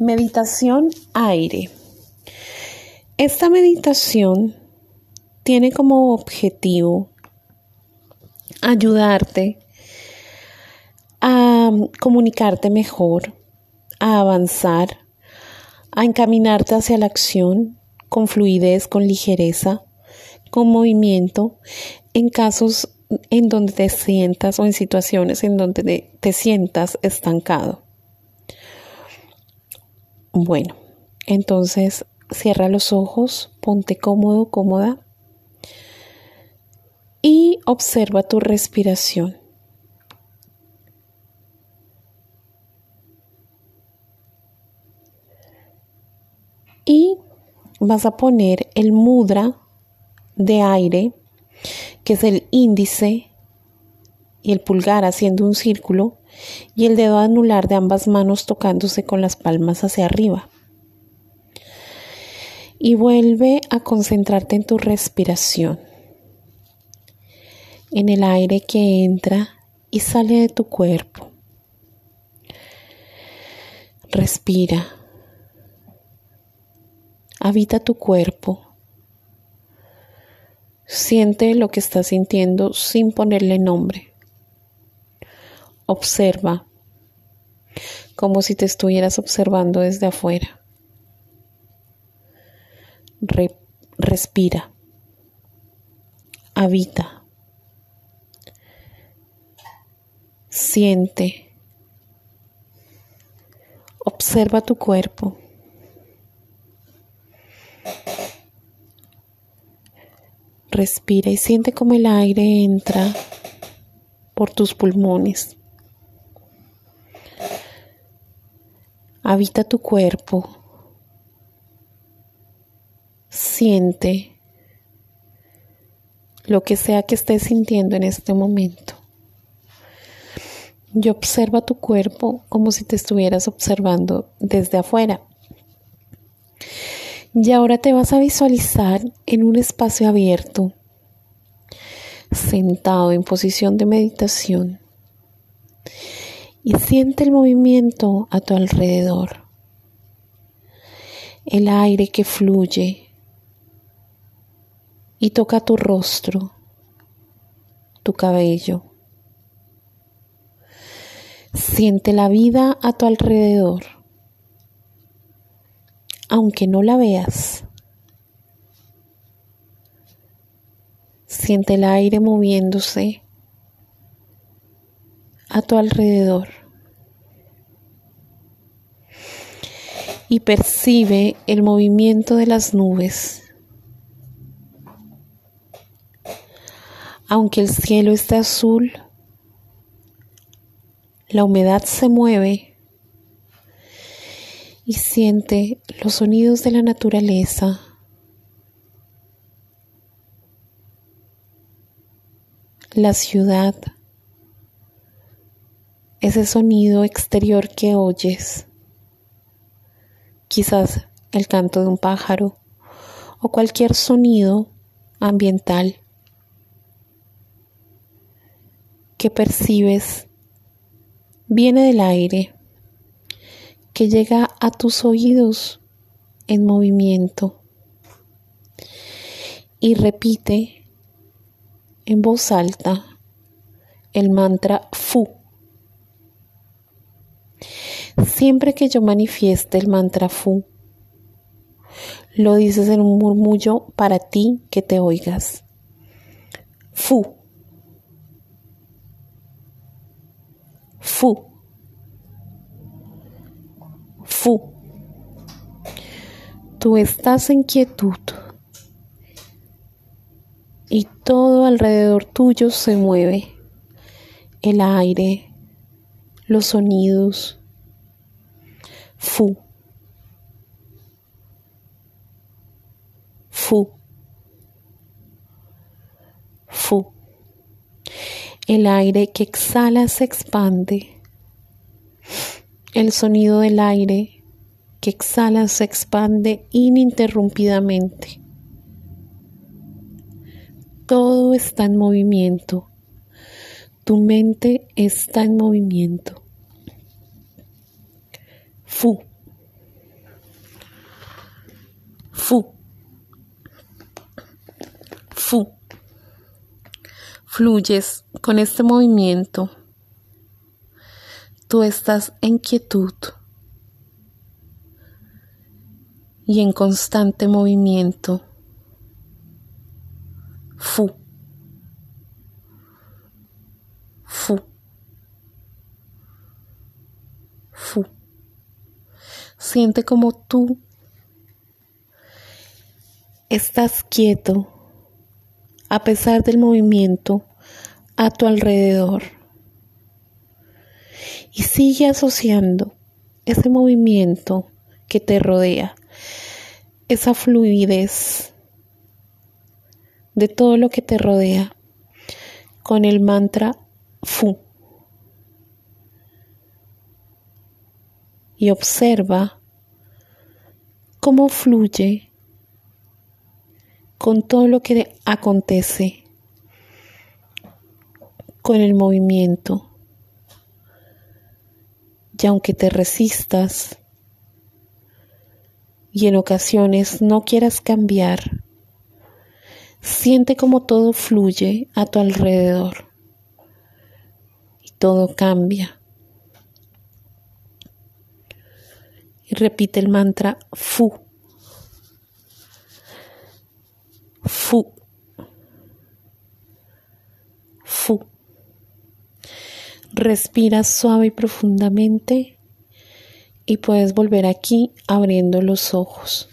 Meditación aire. Esta meditación tiene como objetivo ayudarte a comunicarte mejor, a avanzar, a encaminarte hacia la acción con fluidez, con ligereza, con movimiento, en casos en donde te sientas o en situaciones en donde te, sientas estancado. Bueno, entonces cierra los ojos, ponte cómodo, cómoda y observa tu respiración. Y vas a poner el mudra de aire, que es el índice y el pulgar haciendo un círculo y el dedo anular de ambas manos tocándose con las palmas hacia arriba. Y vuelve a concentrarte en tu respiración, en el aire que entra y sale de tu cuerpo. Respira. Habita tu cuerpo. Siente lo que estás sintiendo sin ponerle nombre. Observa como si te estuvieras observando desde afuera. respira. Habita. Siente. Observa tu cuerpo. Respira y siente como el aire entra por tus pulmones. Habita tu cuerpo. Siente lo que sea que estés sintiendo en este momento. Y observa tu cuerpo como si te estuvieras observando desde afuera. Y ahora te vas a visualizar en un espacio abierto, sentado en posición de meditación y siente el movimiento a tu alrededor, el aire que fluye y toca tu rostro, tu cabello. Siente la vida a tu alrededor, aunque no la veas. Siente el aire moviéndose a tu alrededor y percibe el movimiento de las nubes. Aunque el cielo esté azul, la humedad se mueve y siente los sonidos de la naturaleza. La ciudad ese sonido exterior que oyes, quizás el canto de un pájaro o cualquier sonido ambiental que percibes viene del aire que llega a tus oídos en movimiento y repite en voz alta el mantra Fu Siempre que yo manifieste el mantra Fu, lo dices en un murmullo para ti que te oigas. Fu. Fu. Fu. Tú estás en quietud y todo alrededor tuyo se mueve. El aire, los sonidos, Fu. Fu. Fu. El aire que exhala se expande. El sonido del aire que exhala se expande ininterrumpidamente. Todo está en movimiento. Tu mente está en movimiento. Fu. Fu. Fu. Fluyes con este movimiento. Tú estás en quietud y en constante movimiento. Fu. Fu. Fu. Siente como tú estás quieto a pesar del movimiento a tu alrededor. Y sigue asociando ese movimiento que te rodea, esa fluidez de todo lo que te rodea con el mantra Fu. Y observa cómo fluye con todo lo que acontece, con el movimiento. Y aunque te resistas y en ocasiones no quieras cambiar, siente como todo fluye a tu alrededor y todo cambia. Y repite el mantra Fu. Fu. Fu. Respira suave y profundamente y puedes volver aquí abriendo los ojos.